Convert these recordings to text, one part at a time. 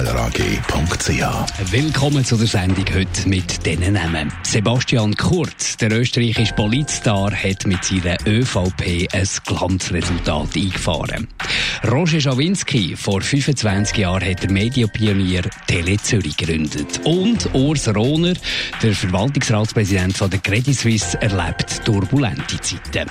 ihkellerag.ch. Willkommen zu der Sendung heute mit diesen Namen. Sebastian Kurz, der österreichische Politstar, hat mit seiner ÖVP ein Glanzresultat eingefahren. Roger Schawinski, vor 25 Jahren hat der Medienpionier Tele Zürich gegründet. Und Urs Rohner, der Verwaltungsratspräsident von der Credit Suisse, erlebt turbulente Zeiten.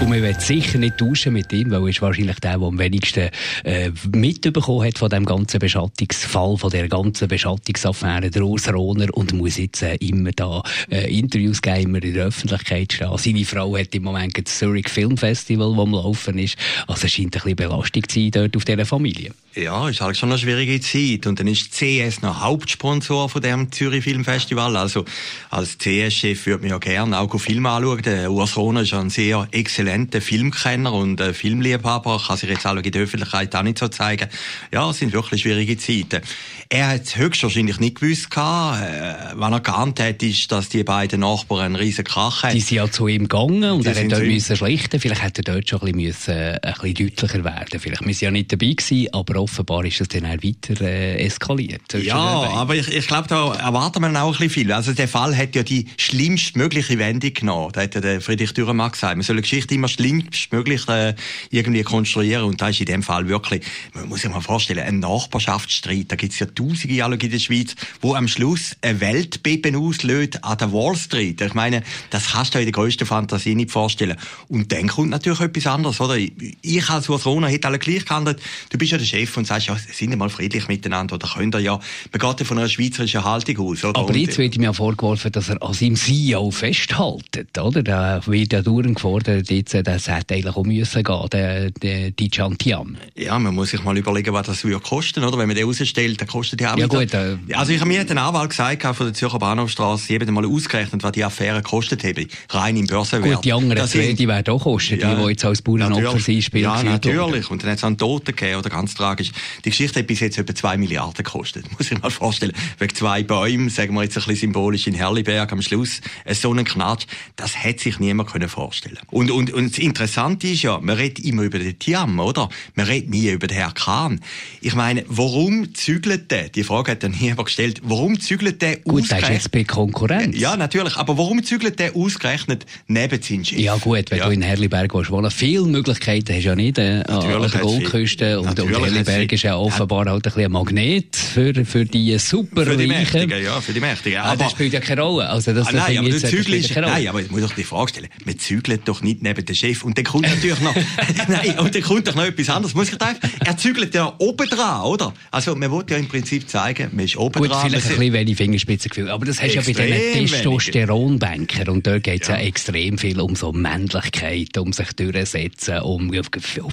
Und man wird sicher nicht tauschen mit ihm, weil er ist wahrscheinlich der, der am wenigsten äh, mitbekommen hat von dem ganzen Beschattungsfall, von der ganzen Beschattungsaffäre, der Urs Rohner, und muss jetzt äh, immer da äh, Interviews geben, immer in der Öffentlichkeit stehen. Seine Frau hat im Moment das Zurich Film Festival, das am Laufen ist. Also es scheint ein bisschen Belastung zu sein dort auf dieser Familie. Ja, ist halt schon eine schwierige Zeit. Und dann ist CS noch Hauptsponsor von dem Zürich Filmfestival. Also als CS-Chef würde man ja gerne auch Filme anschauen. Der Urs Rohner ist ein sehr exzellenter Filmkenner und äh, Filmliebhaber. Kann sich jetzt auch in der Öffentlichkeit auch nicht so zeigen. Ja, es sind wirklich schwierige Zeiten. Er hat höchstwahrscheinlich nicht gewusst, gehabt, äh, was er geahnt hat, ist, dass die beiden Nachbarn einen riesen Krach haben. Die sind ja zu ihm gegangen und die er hat dort müssen schlichten. Vielleicht hätte er dort schon ein bisschen, müssen, äh, ein bisschen deutlicher werden Vielleicht müssen ja nicht dabei gewesen, aber offenbar ist das dann auch weiter äh, eskaliert. Ja, aber ich, ich glaube, da erwartet man auch ein bisschen viel. Also der Fall hat ja die schlimmstmögliche Wendung genommen. Da hat ja der Friedrich Dürrenmatt gesagt, man soll eine Geschichte immer schlimmstmöglich äh, irgendwie konstruieren und da ist in dem Fall wirklich, man muss sich mal vorstellen, ein Nachbarschaftsstreit, da gibt es ja tausende alle in der Schweiz, wo am Schluss ein Weltbeben auslöst an der Wall Street. Ich meine, das kannst du in der grössten Fantasie nicht vorstellen. Und dann kommt natürlich etwas anderes, oder? Ich als Ursoner hätte alle gleich gehandelt. Du bist ja der Chef und sagst, ja, sind mal friedlich miteinander, oder könnt ihr ja, man geht ja von einer schweizerischen Haltung aus, oder? Aber jetzt wird mir ja vorgeworfen, dass er an seinem CEO festhaltet, oder? Da wird ja dauernd gefordert, jetzt, das hätte eigentlich auch müssen gehen, der, der, die Chantiam. Ja, man muss sich mal überlegen, was das würde kosten, oder? Wenn man den rausstellt, dann kostet ja auch ja, gut, äh, Also ich habe mir den Anwalt gesagt von der Zürcher Bahnhofstrasse, eben mal ausgerechnet, was die Affäre kostet hätte, rein im Börsenwert. Gut, die anderen zwei, die werden auch kosten, ja, die, die jetzt als Bauernopfer sind, spielen. Ja, natürlich. Und dann hat es einen Toten gegeben, oder ganz tragisch. Die Geschichte hat bis jetzt etwa zwei Milliarden gekostet. Muss ich mal vorstellen. Wegen zwei Bäumen, sagen wir jetzt ein bisschen symbolisch in Herliberg am Schluss, so einen Knatsch, das hätte sich niemand können vorstellen und, und, und das Interessante ist ja, man redet immer über den Tiam, oder? Man redet nie über den Herrn Kahn. Ich meine, warum zügelt der? Die Frage hat dann niemand gestellt. Warum zügelt der gut, ausgerechnet... Gut, der ist jetzt bei Konkurrenz. Ja, natürlich. Aber warum zügelt der ausgerechnet neben seinen Chef? Ja gut, wenn ja. du in Herliberg wohnen viele Möglichkeiten hast du ja nicht äh, an der Goldküste. Und, und Herliberg ist ja offenbar halt ein bisschen ein Magnet für, für die super Für die Mächtigen, ja, für die Mächtigen. Aber, aber das spielt ja keine Rolle. Also das, ah, nein, aber, jetzt, ist, nein, aber ich muss doch die Frage stellen. Man zügelt doch nicht neben dem Chef. Und dann kommt natürlich noch... nein, und dann kommt doch noch etwas anderes. Muss ich sagen, er zügelt ja oben dran, oder? Also man will ja im Prinzip zeigen, man ist oben Gut, dran. vielleicht ein bisschen wenig Fingerspitzengefühl, aber das hast du ja bei diesen Testosteronbankern und dort geht es ja. ja. extrem viel um so Männlichkeit, um sich durchsetzen, um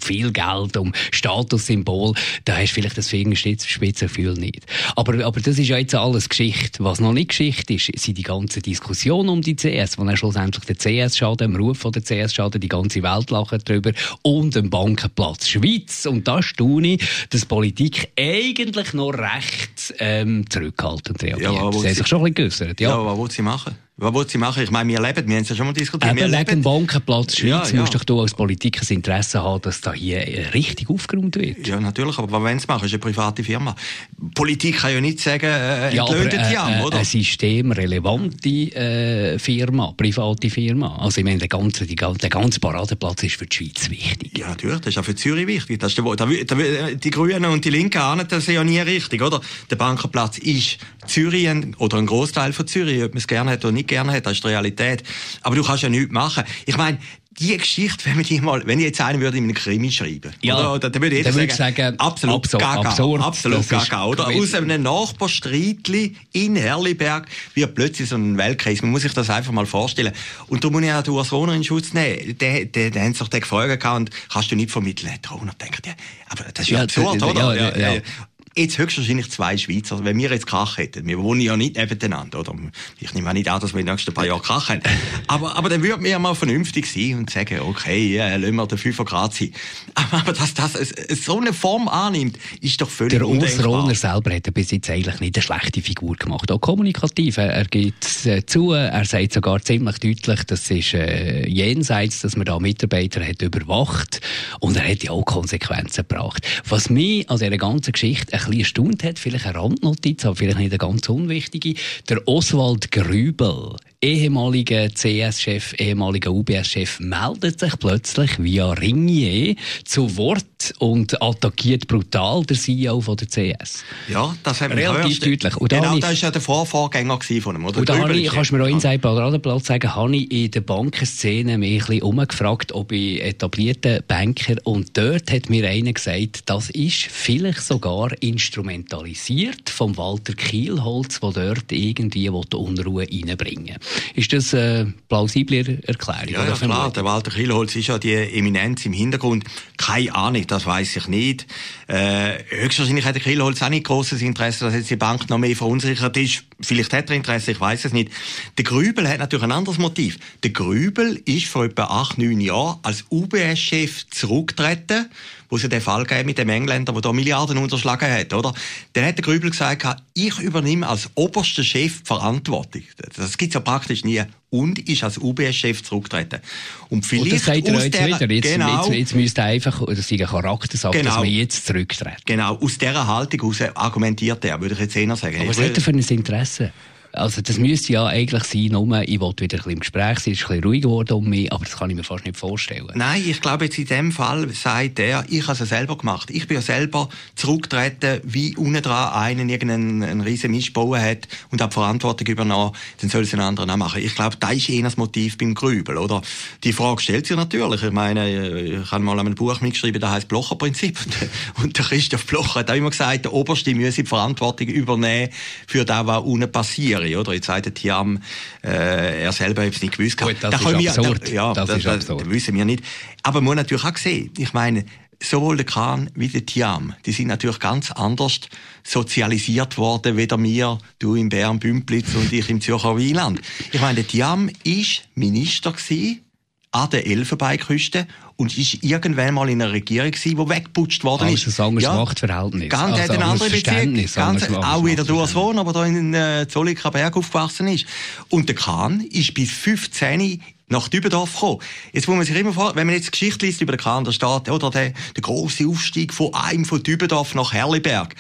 viel Geld, um Statussymbol. Da hast du vielleicht das Fingerspitzengefühl nicht. Aber, aber das ist ja jetzt alles Geschichte. Was noch nicht Geschichte ist, sind die ganzen Diskussionen um die CS, wo dann schlussendlich der CS schaden, im Ruf von der CS schaden, die ganze Welt lacht darüber und den Bankenplatz Schweiz. Und da staune ich, dass Politik eigentlich noch recht ähm, zurückhaltend reagiert. Ja, sie haben sich schon ein bisschen geäussert. Ja, ja was will sie machen? Was will sie machen? Ich meine, wir leben, wir haben es ja schon mal diskutiert. Eben wir wegen dem Bankenplatz Schweiz ja, ja. musst du als Politiker das Interesse haben, dass da hier richtig aufgeräumt wird. Ja, natürlich, aber was wollen sie machen? Ist eine private Firma. Politik kann ja nicht sagen, äh, ja, aber, äh, Jam, oder? Eine systemrelevante äh, Firma, private Firma. Also ich meine, der ganze, die, der ganze Paradeplatz ist für die Schweiz wichtig. Ja, natürlich, das ist auch für Zürich wichtig. Das ist der, da, da, die Grünen und die Linken ahnen das ja nie richtig, oder? Der Bankenplatz ist Zürich oder ein Großteil von Zürich, ob man es gerne hat oder nicht nicht gerne hat, das ist die Realität. Aber du kannst ja nichts machen. Ich meine, die Geschichte, wenn, die mal, wenn ich jetzt einen würde in einem Krimi schreiben, ja, oder, dann würde ich sagen, sagen, absolut absurd, gaga, absurd, absolut gaga, oder? Aus einem Nachbarstreitli in Herliberg wird plötzlich so ein Weltkreis. Man muss sich das einfach mal vorstellen. Und da muss ich auch den Urs Rohner in Schutz nehmen. Der, der, der hat sich den gefragt und kannst du nicht vermitteln. Der Rohner denkt, ja, aber das ist ja, absurd, oder? Ja, ja, ja. Jetzt höchstwahrscheinlich zwei Schweizer. Wenn wir jetzt Krach hätten, wir wohnen ja nicht nebeneinander, oder? Ich nehme auch nicht an, dass wir in den nächsten paar Jahren Krach haben. Aber, aber dann würden wir mal vernünftig sein und sagen, okay, ja, lassen wir den 5 Grad sein. Aber, aber dass das so eine Form annimmt, ist doch völlig Der Urs Rohner selber hat bis jetzt eigentlich nicht eine schlechte Figur gemacht. Auch kommunikativ. Er geht äh, zu, er sagt sogar ziemlich deutlich, das ist äh, jenseits, dass man da Mitarbeiter hat überwacht und er hat ja auch Konsequenzen gebracht. Was mich an dieser ganzen Geschichte ein bisschen erstaunt hat, vielleicht eine Randnotiz, aber vielleicht nicht eine ganz unwichtige, der Oswald Grübel ehemaliger CS-Chef, ehemaliger UBS-Chef meldet sich plötzlich via Ringier zu Wort und attackiert brutal der CEO von der CS. Ja, das haben wir Relativ gehört. deutlich. Und genau, das war ja der Vorvorgänger von ihm, oder? Und da habe ich, kannst du mir auch Inside Paradeplatz sagen, habe ich in der Bankenszene mich ein bisschen umgefragt, ob ich etablierten Banker und dort hat mir einer gesagt, das ist vielleicht sogar instrumentalisiert vom Walter Kielholz, der dort irgendwie Unruhe reinbringen ist das eine plausible Erklärung? Ja, ja klar. Der Walter Kielholz ist ja die Eminenz im Hintergrund. Keine Ahnung, das weiß ich nicht. Äh, höchstwahrscheinlich hat der Kielholz auch nicht großes Interesse, dass jetzt die Bank noch mehr verunsichert ist. Vielleicht hat er Interesse, ich weiß es nicht. Der Grübel hat natürlich ein anderes Motiv. Der Grübel ist vor etwa acht, neun Jahren als UBS-Chef zurückgetreten wo es den Fall gab mit dem Engländer, der da Milliarden unterschlagen hat, oder? Dann hat der Grübel gesagt, ich übernehme als oberster Chef Verantwortung. Das gibt's ja praktisch nie. Und ist als UBS-Chef zurückgetreten. Und vielleicht und das sagt er jetzt wieder. Jetzt, genau, jetzt, jetzt müsste einfach, das ist ein Charaktersache, genau, dass wir jetzt zurücktreten. Genau. Aus dieser Haltung heraus argumentiert er, würde ich jetzt eher sagen. Aber was hat er für ein Interesse? Also das müsste ja eigentlich sein, nur, ich wollte wieder ein bisschen im Gespräch sein, es ist ein bisschen ruhig geworden um mich, aber das kann ich mir fast nicht vorstellen. Nein, ich glaube jetzt in dem Fall sagt er, ich habe es selber gemacht. Ich bin ja selber zurückgetreten, wie unten dran einen irgendeinen einen riesen Mist bauen hat und habe Verantwortung übernommen, dann soll es ein anderer auch machen. Ich glaube, das ist eh das Motiv beim Grübel, oder? Die Frage stellt sich natürlich. Ich meine, ich habe mal ein Buch mitgeschrieben, das heißt Blocher-Prinzip. Und der Christoph Blocher hat auch immer gesagt, der Oberste müsse die Verantwortung übernehmen für das, was unten passiert wäre, oder? Jetzt sagt der Tiam, äh, er selber hat es nicht gewusst. Gut, das da ist wir, absurd. Da, ja, das, das, ist absurd. Das wissen wir nicht. Aber man muss natürlich auch sehen, ich meine, sowohl der Kahn wie der Tiam, die sind natürlich ganz anders sozialisiert worden, weder mir, du im Bern Bümplitz und ich im Zürcher Wieland. Ich meine, der Tiam ist Minister gewesen an der Elfenbeinküste und ist irgendwann mal in einer Regierung gewesen, die weggeputscht worden ist. Also ein anderes ja, Machtverhältnis. Ganz, also hat eine andere Beziehung. Ganz, auch wieder durchs Wohnen, aber da in äh, Zolliker Berg aufgewachsen ist. Und der Kahn ist bis 15 nach Dübendorf gekommen. Jetzt muss man sich immer vor, wenn man jetzt Geschichte liest über den Kahn, da steht, oder der, der große Aufstieg von einem von Dübendorf nach Herliberg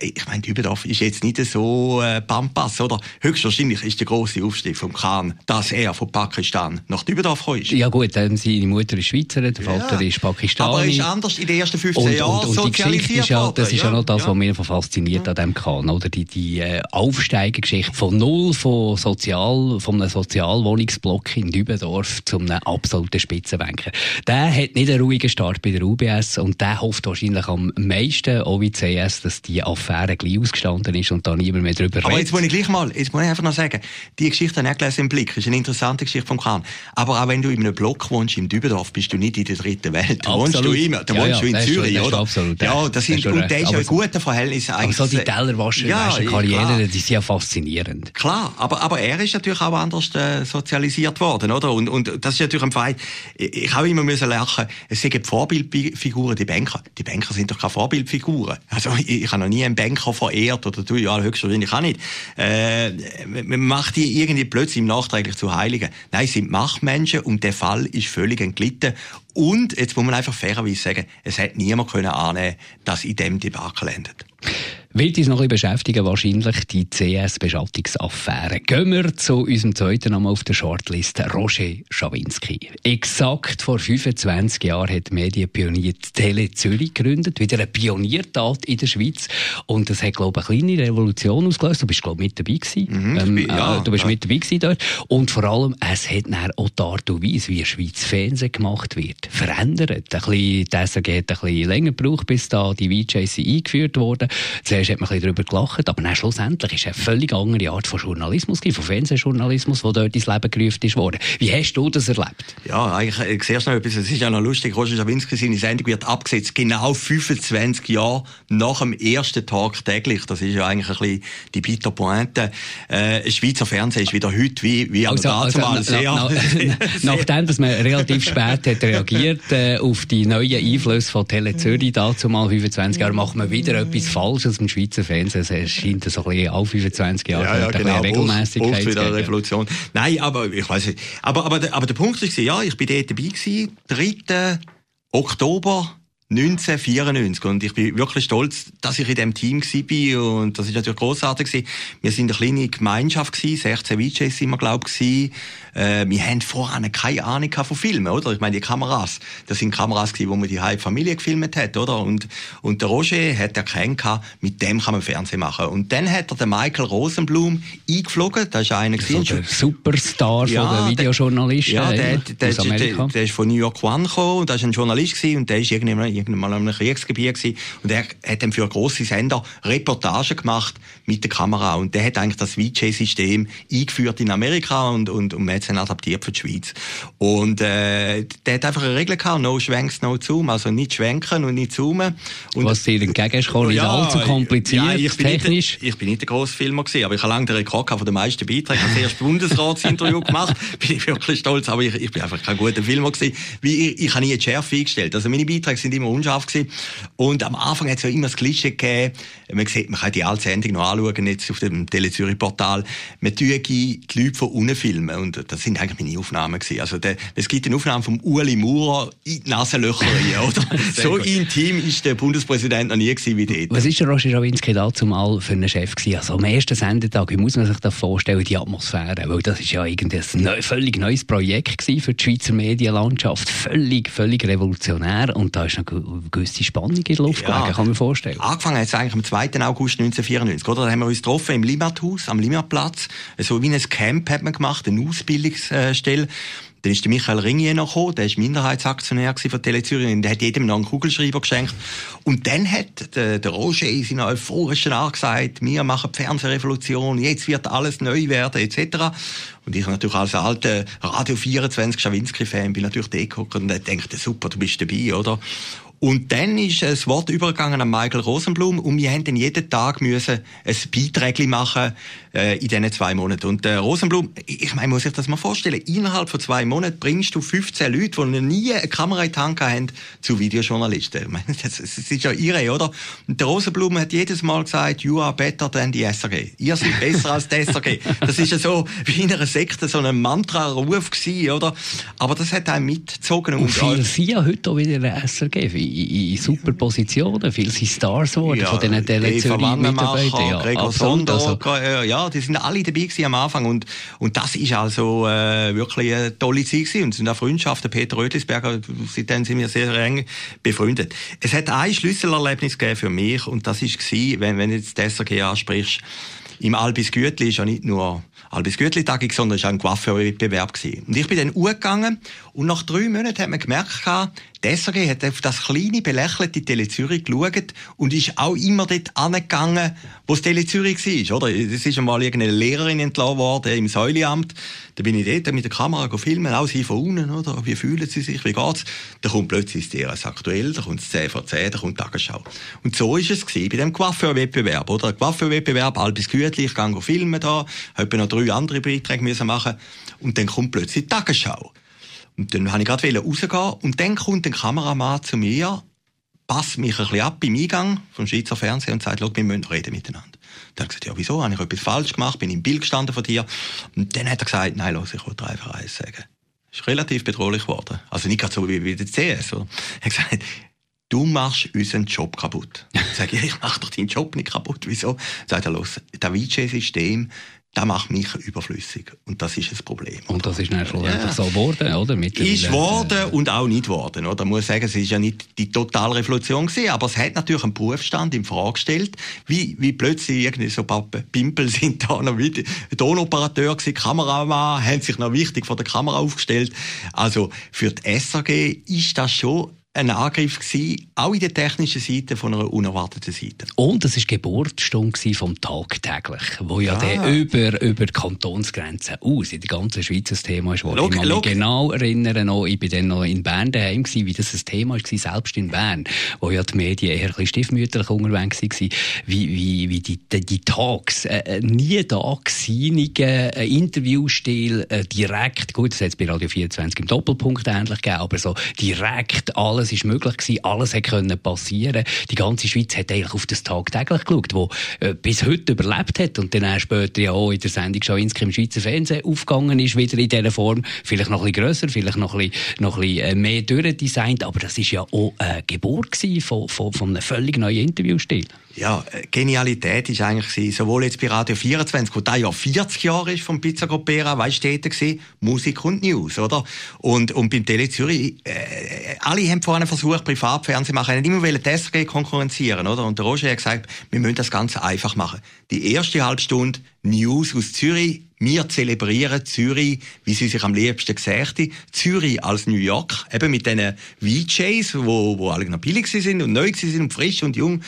ich meine, Dübendorf ist jetzt nicht so äh, Pampas, oder? Höchstwahrscheinlich ist der große Aufstieg vom Khan, dass er von Pakistan nach Dübendorf ist. Ja gut, ähm, seine Mutter ist Schweizerin, der Vater ja. ist Pakistani. Aber er ist anders in den ersten 15 Jahren und, und, und die Geschichte ist ja, das ist ja, ja noch das, was mich fasziniert ja. an dem Khan, oder? Die, die äh, Aufsteigergeschichte von null von Sozial, von einem Sozialwohnungsblock in Dübendorf zu einem absoluten Spitzenbanker. Der hat nicht einen ruhigen Start bei der UBS und der hofft wahrscheinlich am meisten, auch wie CS, dass die Affäre gleich ausgestanden ist und da niemand mehr drüber redet. Aber jetzt muss ich gleich mal, jetzt muss ich einfach noch sagen, die Geschichte habe ich gelesen im Blick, ist eine interessante Geschichte vom Kahn. Aber auch wenn du in einem Block wohnst, im Dübendorf, bist du nicht in der dritten Welt. Da wohnst du immer, da ja, wohnst ja, du in Zürich, schon, oder? Absolut, ja, das sind, und der ist ja ein guter Verhältnis eigentlich. Aber so die Tellerwascher, ja, Karriere, die sind ja faszinierend. Klar, aber, aber er ist natürlich auch anders äh, sozialisiert worden, oder? Und, und das ist natürlich ein Fall, ich habe immer müssen lernen, es sind Vorbildfiguren, die Banker. Die Banker sind doch keine Vorbildfiguren. Also ich, ich habe noch nie einen Banker verehrt oder du ja höchstwahrscheinlich auch nicht. Äh, man macht die irgendwie plötzlich im Nachträglich zu Heiligen. Nein, sie sind Machtmenschen und der Fall ist völlig entglitten. Und jetzt muss man einfach fairerweise sagen, es hätte niemand können annehmen, dass in dem Debakel endet. Wird uns noch ein bisschen beschäftigen, wahrscheinlich die CS-Beschattungsaffäre. Gehen wir zu unserem zweiten Namen auf der Shortlist, Roger Schawinski. Exakt vor 25 Jahren hat Medienpionier Tele Zürich gegründet, wieder eine Pioniertat in der Schweiz. Und das hat, glaube ich, eine kleine Revolution ausgelöst. Du bist, glaube ich, mit dabei gewesen. Mhm, ähm, ja, äh, du bist ja. mit dabei gewesen dort. Und vor allem, es hat dann auch die Art und Weise, wie Schweiz Fernsehen gemacht wird, verändert. Ein bisschen, das hat ein bisschen länger gebraucht, bis da die VJs eingeführt wurden. Zuerst zuerst hat man ein bisschen darüber gelacht, aber dann schlussendlich ist es eine völlig andere Art von Journalismus, von Fernsehjournalismus, der dort ins Leben gerufen ist worden. Wie hast du das erlebt? Ja, eigentlich, ich sehe noch etwas, es ist ja noch lustig, Roger Schawinski, seine Sendung wird abgesetzt, genau 25 Jahre nach dem ersten Tag täglich. Das ist ja eigentlich ein bisschen die Peter Pointe. Äh, Schweizer Fernsehen ist wieder heute wie, wie also, also, na, sehr, na, na, Nachdem, dass man relativ spät hat reagiert äh, auf die neuen Einflüsse von Tele Zürich, dazu mal 25 Jahre, macht man wieder etwas Falsches im Schweizer Fernsehen. Es scheint so ein bisschen alle 25 Jahre ja, ja, genau. Regelmäßigkeit wieder eine Revolution. Nein, aber ich weiß nicht. Aber, aber, aber der Punkt ist, ja, ich bin dort dabei gewesen, 3. Oktober 1994 und ich bin wirklich stolz, dass ich in dem Team war und das ist natürlich großartig Wir sind eine kleine Gemeinschaft gewesen, 16 VJs sind wir glaube ich äh, wir haben vorher keine Ahnung von Filmen, oder? Ich meine, die Kameras, das sind Kameras gewesen, wo man die halbe Familie gefilmt hat, oder? Und, und der Roger hat erkannt, mit dem kann man Fernsehen machen. Und dann hat er den Michael Rosenblum eingeflogen, das ist einer gewesen. So der Superstar ja, von den Videojournalisten ja, der, der, der, der, der ist von New York One gekommen, und das ist ein Journalist gewesen, und der ist irgendwann, irgendwann mal in einem Kriegsgebiet gewesen, und er hat dann für grosse Sender Reportagen gemacht mit der Kamera, und der hat eigentlich das VJ-System eingeführt in Amerika, und, und, und man hat dann adaptiert für die Schweiz. Und äh, der hat einfach eine Regel gehabt, no schwenks, no zoom, also nicht schwenken und nicht zoomen. Und Was dir entgegen ist, nicht ja, allzu kompliziert, ja, ich technisch. Nicht, ich bin nicht der grosse Filmer gewesen, aber ich habe lange den Rekord von den meisten Beiträgen. Ich habe das erste Bundesratsinterview gemacht, bin ich wirklich stolz, aber ich, ich bin einfach kein guter Filmer gewesen. Wie, ich, ich habe nie eine Schärfe eingestellt. Also meine Beiträge sind immer unscharf gewesen. Und am Anfang hat es ja immer das Klischee gegeben, man sieht, man kann die alte Sendung noch anschauen, jetzt auf dem Tele Portal, man tue die Leute von unten filmen. Und das sind eigentlich meine Aufnahmen gewesen. Also der, es gibt eine Aufnahme vom Uli Maurer in die Nasenlöcher rein, oder? so gut. intim ist der Bundespräsident noch nie gewesen wie dort. Was ist der Roger Rawinski da zumal für einen Chef gewesen? Also am ersten Sendetag, wie muss man sich das vorstellen, die Atmosphäre? Weil das ist ja irgendwie ein völlig neues Projekt gewesen für die Schweizer Medienlandschaft. Völlig, völlig revolutionär. Und da ist eine gewisse Spannung in der Luft ja. gelegen, kann man vorstellen. Angefangen hat es eigentlich am 2. August 1994, oder? Da haben wir uns getroffen im Limathaus, am Limatplatz. So wie ein Camp hat man gemacht, eine Ausbildungsstelle. Dann ist der Michael Ringier noch gekommen, der ist Minderheitsaktionär von Tele und der hat jedem noch einen Kugelschreiber geschenkt. Und dann hat der, der Roger in seiner euphorischen Art gesagt, wir machen die Fernsehrevolution, jetzt wird alles neu werden, etc. Und ich natürlich als alter Radio 24 Schawinski-Fan bin natürlich da und dachte, super, du bist dabei, oder? Und dann ist das Wort übergegangen an Michael Rosenblum und wir haben dann jeden Tag müssen ein Beitrag machen äh, in diesen zwei Monaten. Und äh, Rosenblum, ich meine, muss ich das mal vorstellen, innerhalb von zwei Monaten bringst du 15 Leute, die noch nie eine Kamera in die Hand haben, zu Videojournalisten. Ich meine, das, das ist ja irre, oder? Und der Rosenblum hat jedes Mal gesagt, you are better than the SRG. Ihr seid besser als die SRG. Das ist ja so wie in einer Sekte so ein Mantra-Ruf gewesen, oder? Aber das hat einen mitgezogen. Und, und viele sind ja heute auch wieder in der SRG in, in super Positionen. Viele sind Stars geworden ja, von diesen Tele-Zürich-Mitarbeitern. Ja, Gregor Sonder, also. ja, die sind alle dabei gewesen am Anfang und, und das ist also äh, wirklich eine tolle Zeit gewesen. und es sind auch Freundschaften. Peter Rötlisberger, seitdem sind wir sehr eng befreundet. Es hat ein Schlüsselerlebnis gegeben für mich und das war, wenn, wenn du jetzt das SRG ansprichst, im Albis Gütli ist ja nicht nur Albis Gütli Tagung, sondern es war ein Coiffeur-Wettbewerb. Und ich bin dann gegangen und nach drei Monaten hat man gemerkt, SRG hat auf das kleine, belächelte Tele Zürich geschaut und ist auch immer dort angegangen, wo es Tele Zürich war, oder? Es ist einmal irgendeine Lehrerin entlassen worden im Säuleamt. Da bin ich dort mit der Kamera filmen, auch sie von unten, oder? Wie fühlen sie sich, wie geht's? Da kommt plötzlich das aktuell, da kommt das 10 vor 10, da kommt die Tagesschau. Und so ist es bei dem Coiffeur-Wettbewerb, oder? Coiffeur-Wettbewerb, Albis Gütli, ich gehe filmen da, habe noch drei andere Beiträge müssen machen und dann kommt plötzlich die Tagesschau. Und dann wollte ich gerade rausgehen und dann kommt ein Kameramann zu mir, passt mich ein bisschen ab im Eingang vom Schweizer Fernsehen und sagt, wir müssen reden miteinander. Dann hat er gesagt, ja, wieso? Habe ich etwas falsch gemacht? Bin im Bild gestanden von dir? Und dann hat er gesagt, nein, los, ich wollte einfach eins sagen. Ist relativ bedrohlich geworden. Also nicht gerade so wie, wie der CS. Er hat gesagt, du machst unseren Job kaputt. Ich, ich mache doch deinen Job nicht kaputt. Wieso? Sagt er, los, das VJ-System, das macht mich überflüssig. Und das ist ein Problem. Und das ist dann ja. so geworden, oder? Ist geworden und auch nicht geworden. Oder? Ich muss sagen, es ist ja nicht die totale Revolution gewesen, aber es hat natürlich einen Berufsstand in Frage gestellt, wie, wie plötzlich irgendwie so ein paar Pimpel sind da noch wie Tonoperateur gewesen, Kameramann, haben sich noch wichtig vor der Kamera aufgestellt. Also für die SAG ist das schon ein Angriff gewesen, auch in der technischen Seite von einer unerwarteten Seite. Und es war Geburtsstunde vom Tagtäglich, wo ja, ja. Der über, über die Kantonsgrenzen aus in der ganzen Schweiz ein Thema ist. Log, ich kann mich genau erinnern, noch, ich bin dann noch in Bern daheim gewesen, wie das ein Thema war, selbst in Bern, wo ja die Medien eher ein stiefmütterlich unterwegs waren, wie, wie, wie die, die, die Talks, äh, äh nie da gewesen, äh, Interviewstil, äh, direkt, gut, das hat es bei Radio 24 im Doppelpunkt ähnlich gegeben, aber so direkt alles ist möglich gewesen, alles hat können passieren. Die ganze Schweiz hat eigentlich auf das tagtäglich geschaut, wo äh, bis heute überlebt hat und dann später ja auch in der Sendung Schawinski im Schweizer Fernsehen aufgegangen ist, wieder in dieser Form, vielleicht noch ein bisschen grösser, vielleicht noch ein bisschen, noch ein bisschen äh, mehr durchdesignt, aber das ist ja auch eine Geburt von, von, von einem völlig neuen Interviewstil. Ja, äh, Genialität ist eigentlich sowohl jetzt bei Radio 24, wo da ja 40 Jahre ist vom Pizza Copera, weißt du, gesehen, Musik und News, oder? Und, und beim Tele Zürich, äh, alle haben vorhin versucht, Privatfernsehen machen, haben immer wollen SRG konkurrenzieren, oder? Und der Roger hat gesagt, wir müssen das Ganze einfach machen. Die erste halbe Stunde News aus Zürich, wir zelebrieren Zürich, wie sie sich am liebsten gesagt Zürich als New York, eben mit diesen VJs, wo, wo alle noch billig sind und neu sind und frisch und jung.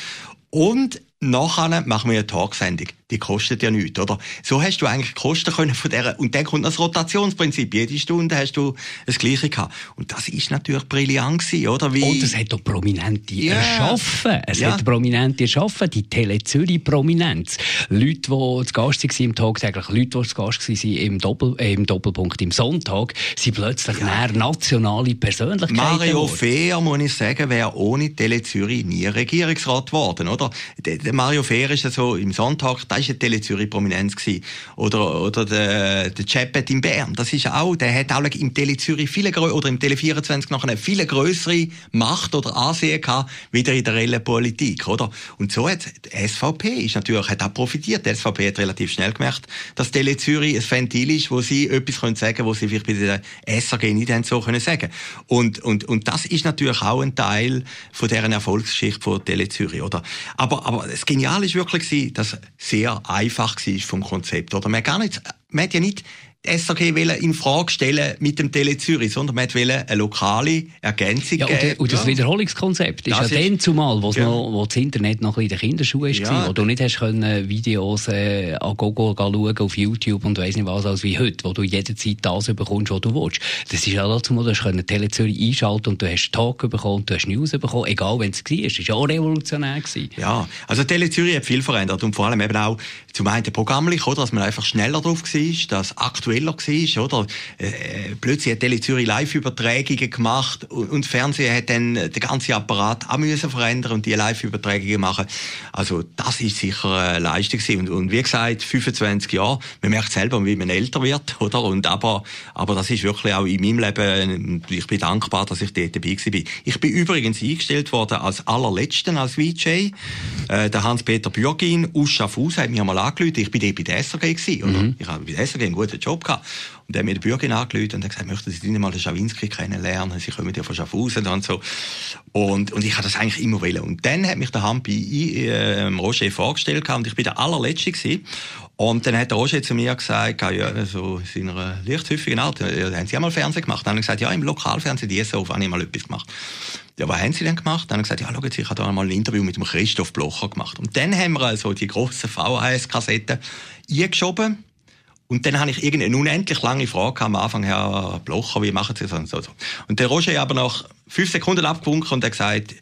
Und nachher machen wir eine Talksendung die kostet ja nichts, oder? So hast du eigentlich Kosten können von der, und dann kommt das Rotationsprinzip. Jede Stunde hast du das Gleiche gehabt. Und das ist natürlich brillant gewesen, oder? Wie und es hat auch Prominente yeah. erschaffen. Es ja. hat Prominente erschaffen. Die Tele Zürich Prominenz. Leute, die zu Gast waren im Tagtäglich, Leute, die zu Gast waren im, Doppel, äh, im Doppelpunkt im Sonntag, sind plötzlich ja. nationale Persönlichkeiten Mario Fehr, muss ich sagen, wäre ohne Tele Zürich nie Regierungsrat geworden, oder? Der, Mario Fehr ist ja so im Sonntag, da ist eine Tele Zürich Prominenz gewesen. Oder, oder der, der Chapet in Bern. Das ist auch, der hat auch im Tele Zürich viele, oder im Tele 24 noch eine viel größere Macht oder Ansehen gehabt, wieder in der reellen Politik, oder? Und so hat die SVP ist natürlich, hat auch profitiert. Die SVP hat relativ schnell gemerkt, dass Tele Zürich ein Ventil ist, wo sie etwas können sagen, wo sie vielleicht bei der SAG nicht so können sagen. Und, und, und das ist natürlich auch ein Teil von deren Erfolgsgeschichte von Tele Zürich, oder? Aber, aber das Geniale ist wirklich, dass sehr sehr einfach war vom Konzept. Oder man, gar nicht, man hat ja nicht die SAG in Frage stellen mit dem Tele Zürich, sondern man wollte eine lokale Ergänzung ja, und, und das ja. Wiederholungskonzept ist das ja dann zumal, wo, ja. noch, wo das Internet noch in den Kinderschuhen war, ja. wo du nicht hast können Videos äh, an Google schauen auf YouTube und weiss nicht was, als wie heute, wo du jederzeit das bekommst, was du willst. Das ist ja dazu du hast können Tele Zürich einschalten und du hast Talk bekommen, du hast News bekommen, egal wenn es war. Das war ja auch revolutionär. Gewesen. Ja, also Tele Zürich hat viel verändert und vor allem eben auch zum einen programmlich, oder, dass man einfach schneller drauf war, dass aktuell aktueller war, oder? Äh, plötzlich hat Tele Zürich Live-Übertragungen gemacht und, und Fernsehen hat dann den ganzen Apparat auch müssen verändern und die Live-Übertragungen machen. Also das ist sicher eine Leistung gewesen. Und, und wie gesagt, 25 Jahre, man merkt selber, wie man älter wird, oder? Und aber, aber das ist wirklich auch in meinem Leben, ich bin dankbar, dass ich dort dabei war. Ich bin übrigens eingestellt worden als allerletzten, als VJ. Äh, der Hans-Peter Bürgin, Uscha Fuß hat mich einmal angerufen, ich bin dort bei der SRG gewesen, oder? Mhm. Ich habe bei der SRG einen guten Job Job gehabt. Und er hat mir den Bürger angerufen und hat gesagt, möchten Sie mal den Schawinski kennenlernen? Sie kommen ja von Schaffhausen und so. Und, und ich habe das eigentlich immer wollen. Und dann hat mich der Hampi äh, Roger vorgestellt und ich bin der allerletzte gewesen. Und dann hat der Roger zu mir gesagt, ja, so in seiner lichthüffigen Art, ja, haben Sie auch mal Fernsehen gemacht? Dann habe ich gesagt, ja, im Lokalfernsehen, die DSO, habe ich mal etwas gemacht. Ja, was haben Sie denn gemacht? Dann haben ich gesagt, ja, schauen Sie, ich habe da mal ein Interview mit dem Christoph Blocher gemacht. Und dann haben wir also die grossen VHS-Kassetten eingeschoben und dann habe ich irgendeine unendlich lange Frage am Anfang, Herr Blocher, wie machen Sie das? Und, so. und der Roger aber nach fünf Sekunden abgewunken und hat gesagt,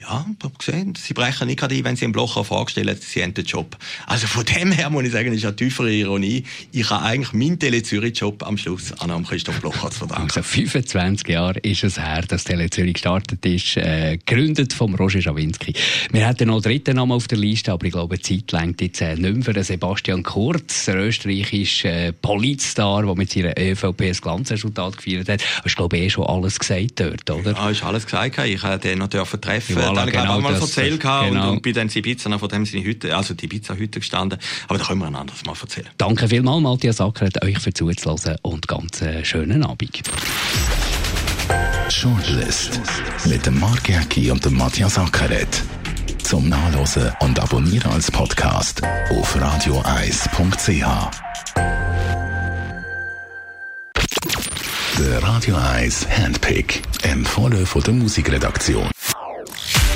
ja, ich habe gesehen, sie brechen nicht gerade ein, wenn sie einen Blocher vorstellen, sie haben den Job. Also von dem her muss ich sagen, ist eine tiefere Ironie. Ich habe eigentlich meinen Tele-Zürich-Job am Schluss an Christoph Blocher zu verdanken. Also 25 Jahre ist es her, dass Tele-Zürich gestartet ist, äh, gegründet vom Roger Schawinski. Wir hatten noch einen dritten Namen auf der Liste, aber ich glaube, die Zeit längt jetzt äh, nicht mehr für Sebastian Kurz, der österreichische äh, Politstar, der mit seiner ÖVP ein Glanzresultat gefeiert hat. Hast du, glaube ich, eh schon alles gesagt dort, oder? Ja, ist alles gesagt. Ich habe den noch treffen voilà, habe ich genau, mal erzählt genau. und, und dann in Ibiza von dem sind heute, also die Ibiza heute gestanden. Aber da können wir ein anderes Mal erzählen. Danke vielmals, Matthias Ackert, euch für zuzulassen und ganz äh, schönen Abend. Shortlist mit dem Mark Jäcki und dem Matthias Ackeret. Zum Nachlesen und Abonnieren als Podcast auf radioeis.ch. Der Radio 1 Handpick. Empfohlen von der Musikredaktion.